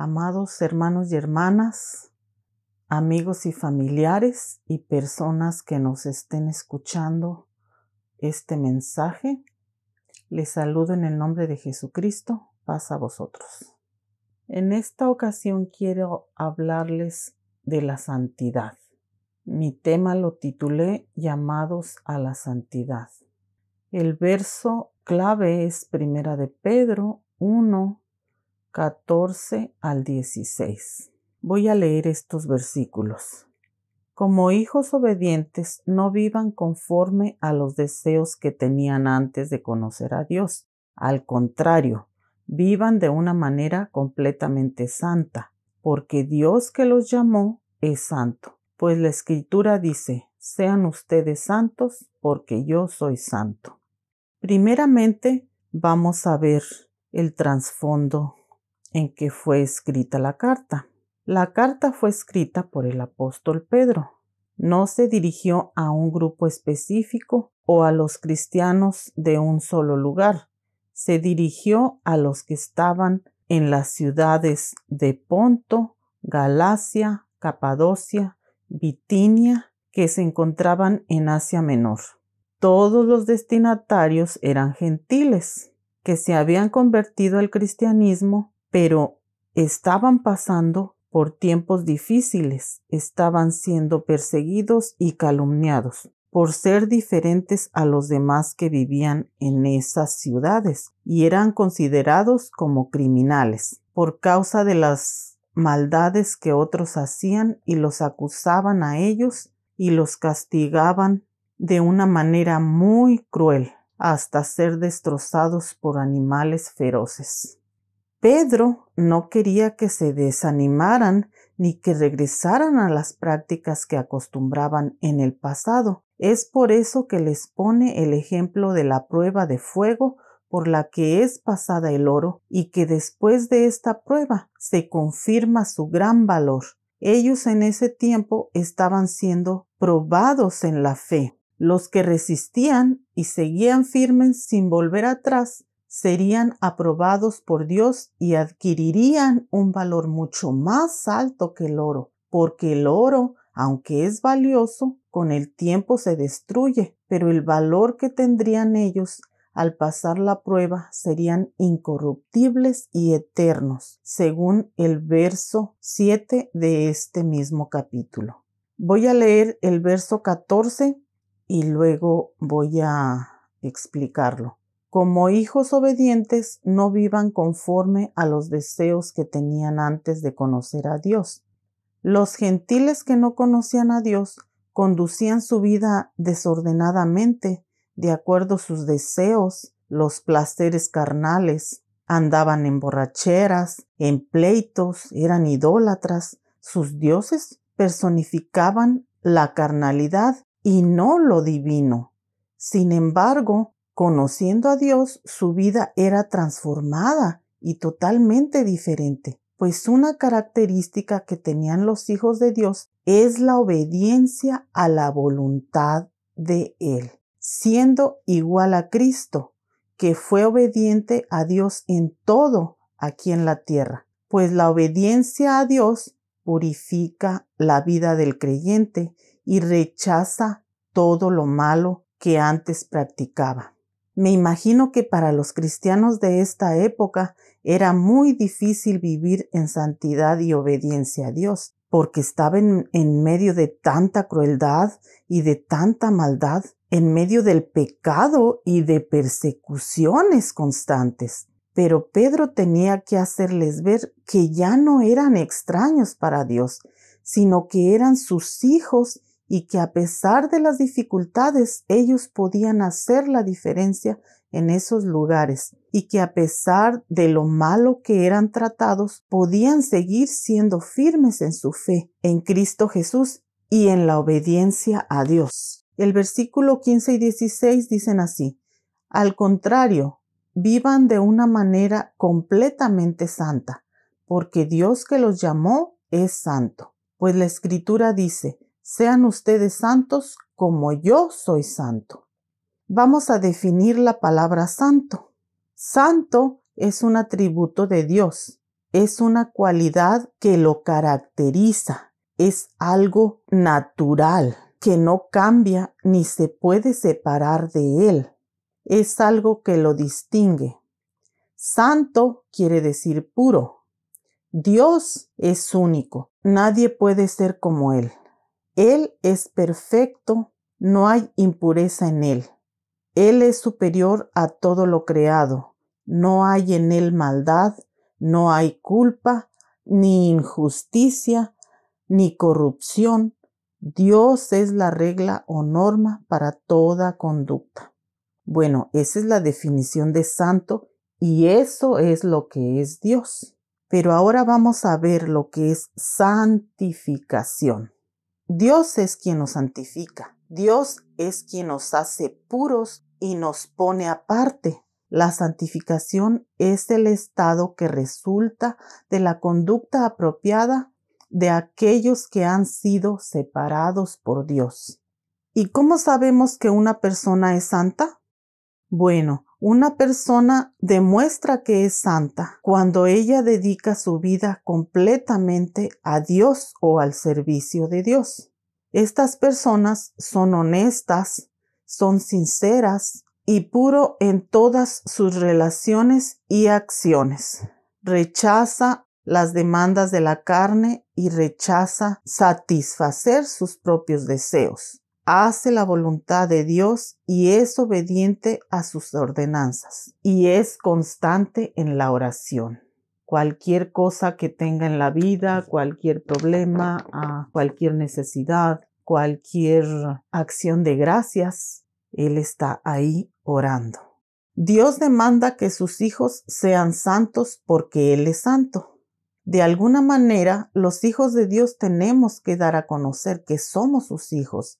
Amados hermanos y hermanas, amigos y familiares y personas que nos estén escuchando este mensaje, les saludo en el nombre de Jesucristo, paz a vosotros. En esta ocasión quiero hablarles de la santidad. Mi tema lo titulé Llamados a la santidad. El verso clave es Primera de Pedro 1, 14 al 16. Voy a leer estos versículos. Como hijos obedientes, no vivan conforme a los deseos que tenían antes de conocer a Dios. Al contrario, vivan de una manera completamente santa, porque Dios que los llamó es santo. Pues la escritura dice, sean ustedes santos, porque yo soy santo. Primeramente, vamos a ver el trasfondo en que fue escrita la carta. La carta fue escrita por el apóstol Pedro. No se dirigió a un grupo específico o a los cristianos de un solo lugar. Se dirigió a los que estaban en las ciudades de Ponto, Galacia, Capadocia, Bitinia, que se encontraban en Asia Menor. Todos los destinatarios eran gentiles, que se habían convertido al cristianismo pero estaban pasando por tiempos difíciles, estaban siendo perseguidos y calumniados por ser diferentes a los demás que vivían en esas ciudades y eran considerados como criminales por causa de las maldades que otros hacían y los acusaban a ellos y los castigaban de una manera muy cruel hasta ser destrozados por animales feroces. Pedro no quería que se desanimaran ni que regresaran a las prácticas que acostumbraban en el pasado. Es por eso que les pone el ejemplo de la prueba de fuego por la que es pasada el oro y que después de esta prueba se confirma su gran valor. Ellos en ese tiempo estaban siendo probados en la fe. Los que resistían y seguían firmes sin volver atrás serían aprobados por Dios y adquirirían un valor mucho más alto que el oro, porque el oro, aunque es valioso, con el tiempo se destruye, pero el valor que tendrían ellos al pasar la prueba serían incorruptibles y eternos, según el verso 7 de este mismo capítulo. Voy a leer el verso 14 y luego voy a explicarlo. Como hijos obedientes, no vivan conforme a los deseos que tenían antes de conocer a Dios. Los gentiles que no conocían a Dios conducían su vida desordenadamente, de acuerdo a sus deseos, los placeres carnales, andaban en borracheras, en pleitos, eran idólatras, sus dioses personificaban la carnalidad y no lo divino. Sin embargo, Conociendo a Dios, su vida era transformada y totalmente diferente, pues una característica que tenían los hijos de Dios es la obediencia a la voluntad de Él, siendo igual a Cristo, que fue obediente a Dios en todo aquí en la tierra, pues la obediencia a Dios purifica la vida del creyente y rechaza todo lo malo que antes practicaba. Me imagino que para los cristianos de esta época era muy difícil vivir en santidad y obediencia a Dios, porque estaban en medio de tanta crueldad y de tanta maldad, en medio del pecado y de persecuciones constantes. Pero Pedro tenía que hacerles ver que ya no eran extraños para Dios, sino que eran sus hijos y que a pesar de las dificultades ellos podían hacer la diferencia en esos lugares y que a pesar de lo malo que eran tratados podían seguir siendo firmes en su fe en Cristo Jesús y en la obediencia a Dios. El versículo 15 y 16 dicen así, al contrario, vivan de una manera completamente santa, porque Dios que los llamó es santo. Pues la escritura dice, sean ustedes santos como yo soy santo. Vamos a definir la palabra santo. Santo es un atributo de Dios es una cualidad que lo caracteriza, es algo natural, que no cambia ni se puede separar de él. Es algo que lo distingue. Santo quiere decir puro. Dios es único. Nadie puede ser como Él. Él es perfecto. No hay impureza en Él. Él es superior a todo lo creado. No hay en Él maldad, no hay culpa, ni injusticia, ni corrupción. Dios es la regla o norma para toda conducta. Bueno, esa es la definición de santo y eso es lo que es Dios. Pero ahora vamos a ver lo que es santificación. Dios es quien nos santifica. Dios es quien nos hace puros y nos pone aparte. La santificación es el estado que resulta de la conducta apropiada de aquellos que han sido separados por Dios. ¿Y cómo sabemos que una persona es santa? Bueno, una persona demuestra que es santa cuando ella dedica su vida completamente a Dios o al servicio de Dios. Estas personas son honestas, son sinceras y puro en todas sus relaciones y acciones. Rechaza las demandas de la carne y rechaza satisfacer sus propios deseos hace la voluntad de Dios y es obediente a sus ordenanzas y es constante en la oración. Cualquier cosa que tenga en la vida, cualquier problema, ah, cualquier necesidad, cualquier acción de gracias, Él está ahí orando. Dios demanda que sus hijos sean santos porque Él es santo. De alguna manera, los hijos de Dios tenemos que dar a conocer que somos sus hijos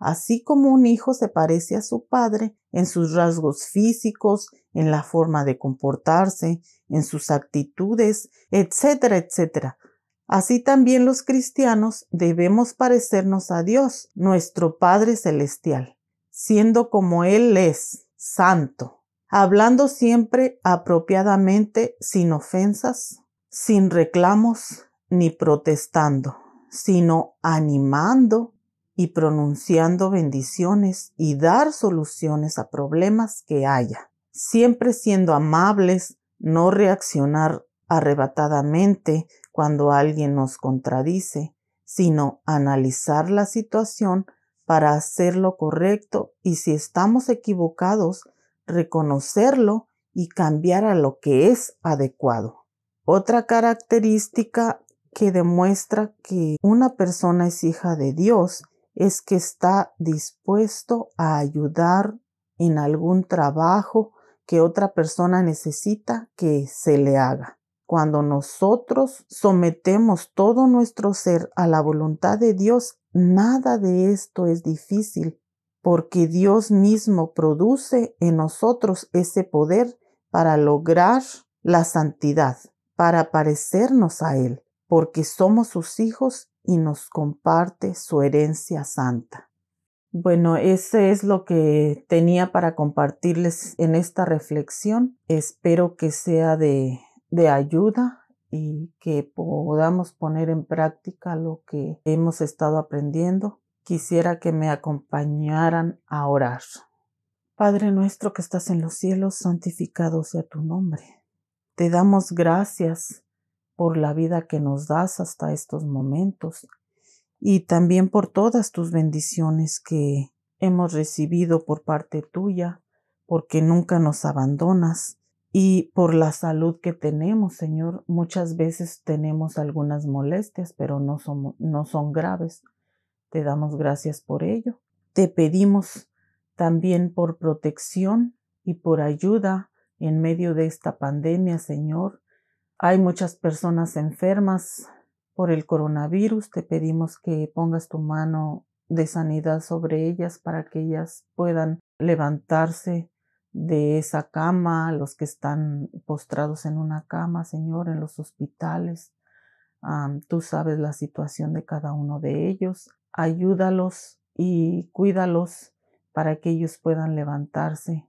así como un hijo se parece a su padre en sus rasgos físicos, en la forma de comportarse, en sus actitudes, etcétera, etcétera. Así también los cristianos debemos parecernos a Dios, nuestro Padre Celestial, siendo como Él es, santo, hablando siempre apropiadamente, sin ofensas, sin reclamos, ni protestando, sino animando y pronunciando bendiciones y dar soluciones a problemas que haya, siempre siendo amables, no reaccionar arrebatadamente cuando alguien nos contradice, sino analizar la situación para hacer lo correcto y si estamos equivocados, reconocerlo y cambiar a lo que es adecuado. Otra característica que demuestra que una persona es hija de Dios es que está dispuesto a ayudar en algún trabajo que otra persona necesita que se le haga. Cuando nosotros sometemos todo nuestro ser a la voluntad de Dios, nada de esto es difícil, porque Dios mismo produce en nosotros ese poder para lograr la santidad, para parecernos a Él, porque somos sus hijos y nos comparte su herencia santa. Bueno, ese es lo que tenía para compartirles en esta reflexión. Espero que sea de, de ayuda y que podamos poner en práctica lo que hemos estado aprendiendo. Quisiera que me acompañaran a orar. Padre nuestro que estás en los cielos, santificado sea tu nombre. Te damos gracias por la vida que nos das hasta estos momentos y también por todas tus bendiciones que hemos recibido por parte tuya, porque nunca nos abandonas y por la salud que tenemos, Señor. Muchas veces tenemos algunas molestias, pero no son, no son graves. Te damos gracias por ello. Te pedimos también por protección y por ayuda en medio de esta pandemia, Señor. Hay muchas personas enfermas por el coronavirus. Te pedimos que pongas tu mano de sanidad sobre ellas para que ellas puedan levantarse de esa cama, los que están postrados en una cama, Señor, en los hospitales. tú sabes la situación de cada uno de ellos. Ayúdalos y cuídalos para que ellos puedan levantarse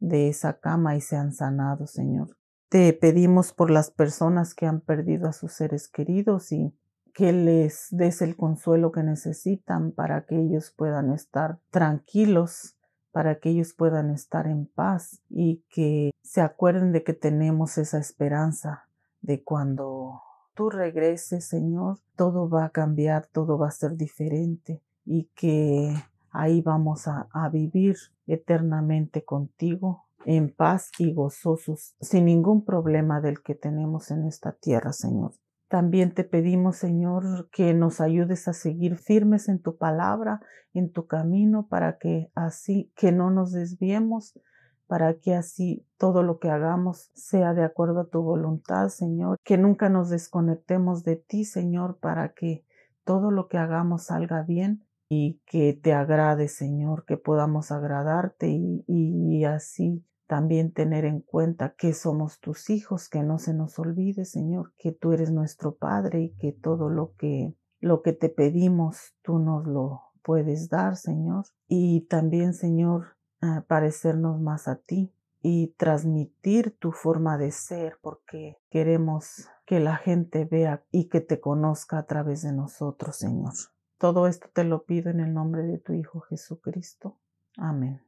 de esa cama y sean sanados, Señor. Te pedimos por las personas que han perdido a sus seres queridos y que les des el consuelo que necesitan para que ellos puedan estar tranquilos, para que ellos puedan estar en paz y que se acuerden de que tenemos esa esperanza de cuando tú regreses, Señor, todo va a cambiar, todo va a ser diferente y que ahí vamos a, a vivir eternamente contigo en paz y gozosos, sin ningún problema del que tenemos en esta tierra, Señor. También te pedimos, Señor, que nos ayudes a seguir firmes en tu palabra, en tu camino, para que así, que no nos desviemos, para que así todo lo que hagamos sea de acuerdo a tu voluntad, Señor. Que nunca nos desconectemos de ti, Señor, para que todo lo que hagamos salga bien y que te agrade, Señor, que podamos agradarte y, y así también tener en cuenta que somos tus hijos, que no se nos olvide, Señor, que tú eres nuestro Padre y que todo lo que lo que te pedimos tú nos lo puedes dar, Señor. Y también, Señor, parecernos más a ti y transmitir tu forma de ser porque queremos que la gente vea y que te conozca a través de nosotros, Señor. Todo esto te lo pido en el nombre de tu Hijo Jesucristo. Amén.